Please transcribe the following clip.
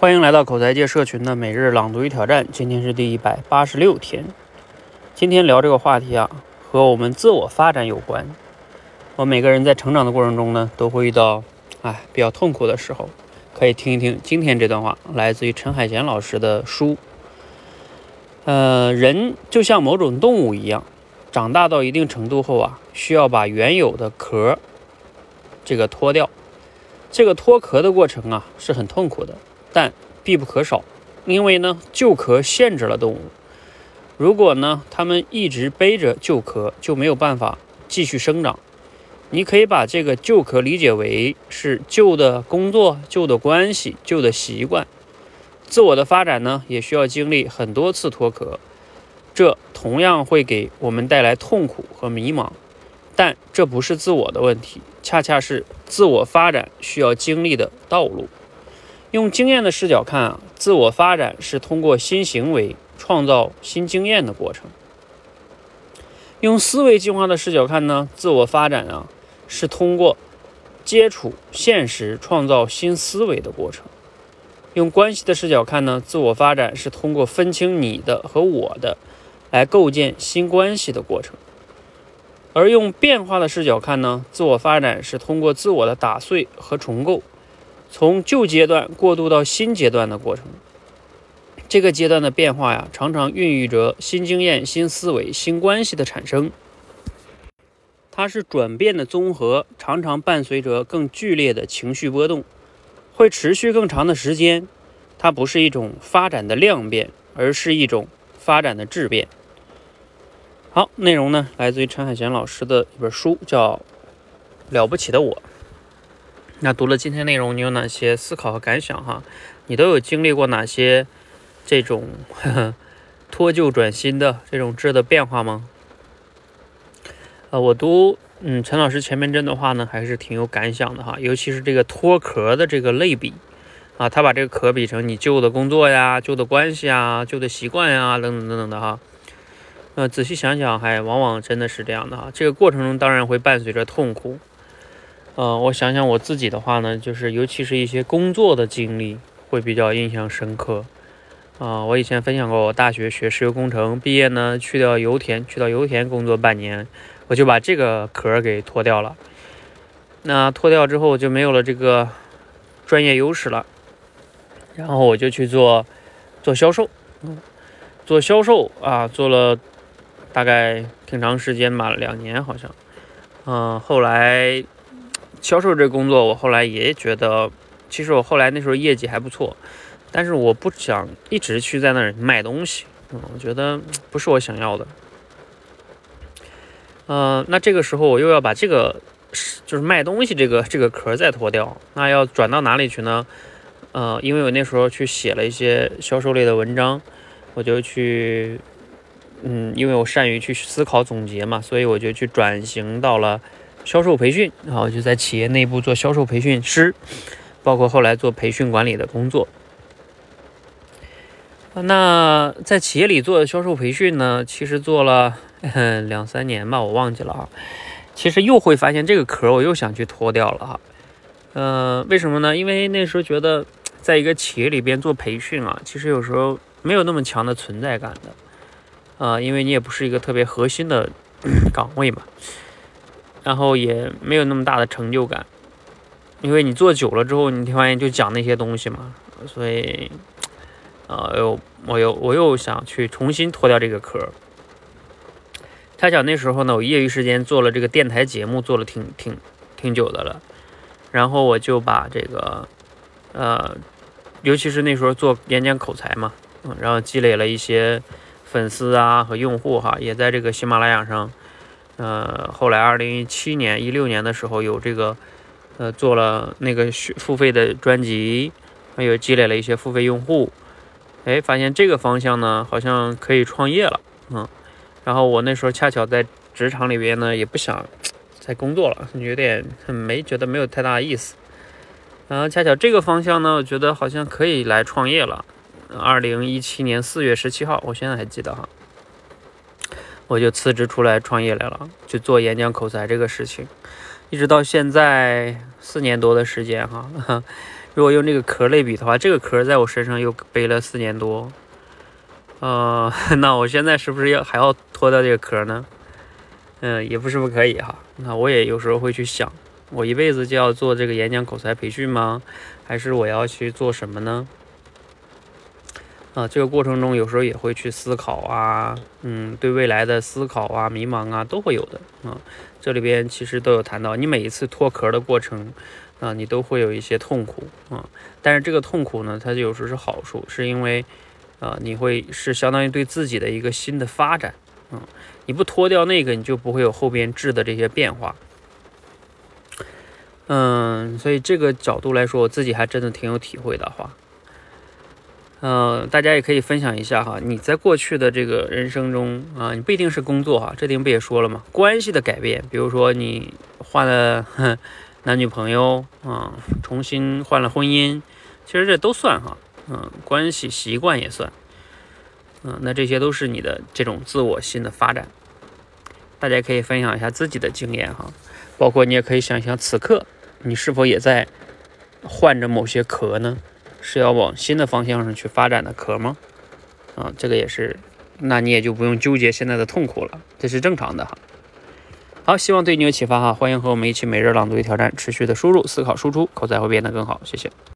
欢迎来到口才界社群的每日朗读与挑战，今天是第一百八十六天。今天聊这个话题啊，和我们自我发展有关。我每个人在成长的过程中呢，都会遇到哎比较痛苦的时候，可以听一听今天这段话，来自于陈海贤老师的书。呃，人就像某种动物一样，长大到一定程度后啊，需要把原有的壳这个脱掉。这个脱壳的过程啊，是很痛苦的。但必不可少，因为呢，旧壳限制了动物。如果呢，它们一直背着旧壳，就没有办法继续生长。你可以把这个旧壳理解为是旧的工作、旧的关系、旧的习惯。自我的发展呢，也需要经历很多次脱壳，这同样会给我们带来痛苦和迷茫。但这不是自我的问题，恰恰是自我发展需要经历的道路。用经验的视角看啊，自我发展是通过新行为创造新经验的过程；用思维进化的视角看呢，自我发展啊是通过接触现实创造新思维的过程；用关系的视角看呢，自我发展是通过分清你的和我的，来构建新关系的过程；而用变化的视角看呢，自我发展是通过自我的打碎和重构。从旧阶段过渡到新阶段的过程，这个阶段的变化呀，常常孕育着新经验、新思维、新关系的产生。它是转变的综合，常常伴随着更剧烈的情绪波动，会持续更长的时间。它不是一种发展的量变，而是一种发展的质变。好，内容呢，来自于陈海贤老师的一本书，叫《了不起的我》。那读了今天内容，你有哪些思考和感想哈？你都有经历过哪些这种脱旧转新的这种质的变化吗？呃，我读嗯陈老师前面这段话呢，还是挺有感想的哈，尤其是这个脱壳的这个类比啊，他把这个壳比成你旧的工作呀、旧的关系啊、旧的习惯呀等等等等的哈。呃，仔细想想，还往往真的是这样的哈。这个过程中当然会伴随着痛苦。嗯，我想想我自己的话呢，就是尤其是一些工作的经历会比较印象深刻。啊，我以前分享过，我大学学石油工程，毕业呢去到油田，去到油田工作半年，我就把这个壳给脱掉了。那脱掉之后就没有了这个专业优势了，然后我就去做做销售，嗯，做销售啊，做了大概挺长时间吧，两年好像。嗯，后来。销售这工作，我后来也觉得，其实我后来那时候业绩还不错，但是我不想一直去在那儿卖东西，我觉得不是我想要的。嗯，那这个时候我又要把这个就是卖东西这个这个壳再脱掉，那要转到哪里去呢？呃，因为我那时候去写了一些销售类的文章，我就去，嗯，因为我善于去思考总结嘛，所以我就去转型到了。销售培训，然后就在企业内部做销售培训师，包括后来做培训管理的工作。那在企业里做销售培训呢，其实做了 两三年吧，我忘记了啊。其实又会发现这个壳，我又想去脱掉了哈。嗯，为什么呢？因为那时候觉得，在一个企业里边做培训啊，其实有时候没有那么强的存在感的。啊，因为你也不是一个特别核心的岗位嘛。然后也没有那么大的成就感，因为你做久了之后，你发现就讲那些东西嘛，所以，呃，又我又我又想去重新脱掉这个壳。他讲那时候呢，我业余时间做了这个电台节目，做了挺挺挺久的了，然后我就把这个，呃，尤其是那时候做演讲口才嘛，嗯，然后积累了一些粉丝啊和用户哈，也在这个喜马拉雅上。呃，后来二零一七年、一六年的时候，有这个，呃，做了那个付费的专辑，还有积累了一些付费用户，哎，发现这个方向呢，好像可以创业了，嗯，然后我那时候恰巧在职场里边呢，也不想再工作了，有点没觉得没有太大意思，然后恰巧这个方向呢，我觉得好像可以来创业了，二零一七年四月十七号，我现在还记得哈。我就辞职出来创业来了，去做演讲口才这个事情，一直到现在四年多的时间哈。如果用这个壳类比的话，这个壳在我身上又背了四年多，呃，那我现在是不是要还要脱掉这个壳呢？嗯，也不是不可以哈。那我也有时候会去想，我一辈子就要做这个演讲口才培训吗？还是我要去做什么呢？啊，这个过程中有时候也会去思考啊，嗯，对未来的思考啊、迷茫啊都会有的啊。这里边其实都有谈到，你每一次脱壳的过程啊，你都会有一些痛苦啊。但是这个痛苦呢，它就有时候是好处，是因为啊，你会是相当于对自己的一个新的发展啊。你不脱掉那个，你就不会有后边质的这些变化。嗯，所以这个角度来说，我自己还真的挺有体会的话。嗯，大家也可以分享一下哈，你在过去的这个人生中啊，你不一定是工作哈，这点不也说了吗？关系的改变，比如说你换了 男女朋友啊，重新换了婚姻，其实这都算哈，嗯，关系习惯也算，嗯，那这些都是你的这种自我新的发展，大家可以分享一下自己的经验哈，包括你也可以想想此刻你是否也在换着某些壳呢？是要往新的方向上去发展的壳吗？啊，这个也是，那你也就不用纠结现在的痛苦了，这是正常的哈。好，希望对你有启发哈，欢迎和我们一起每日朗读与挑战，持续的输入、思考、输出，口才会变得更好。谢谢。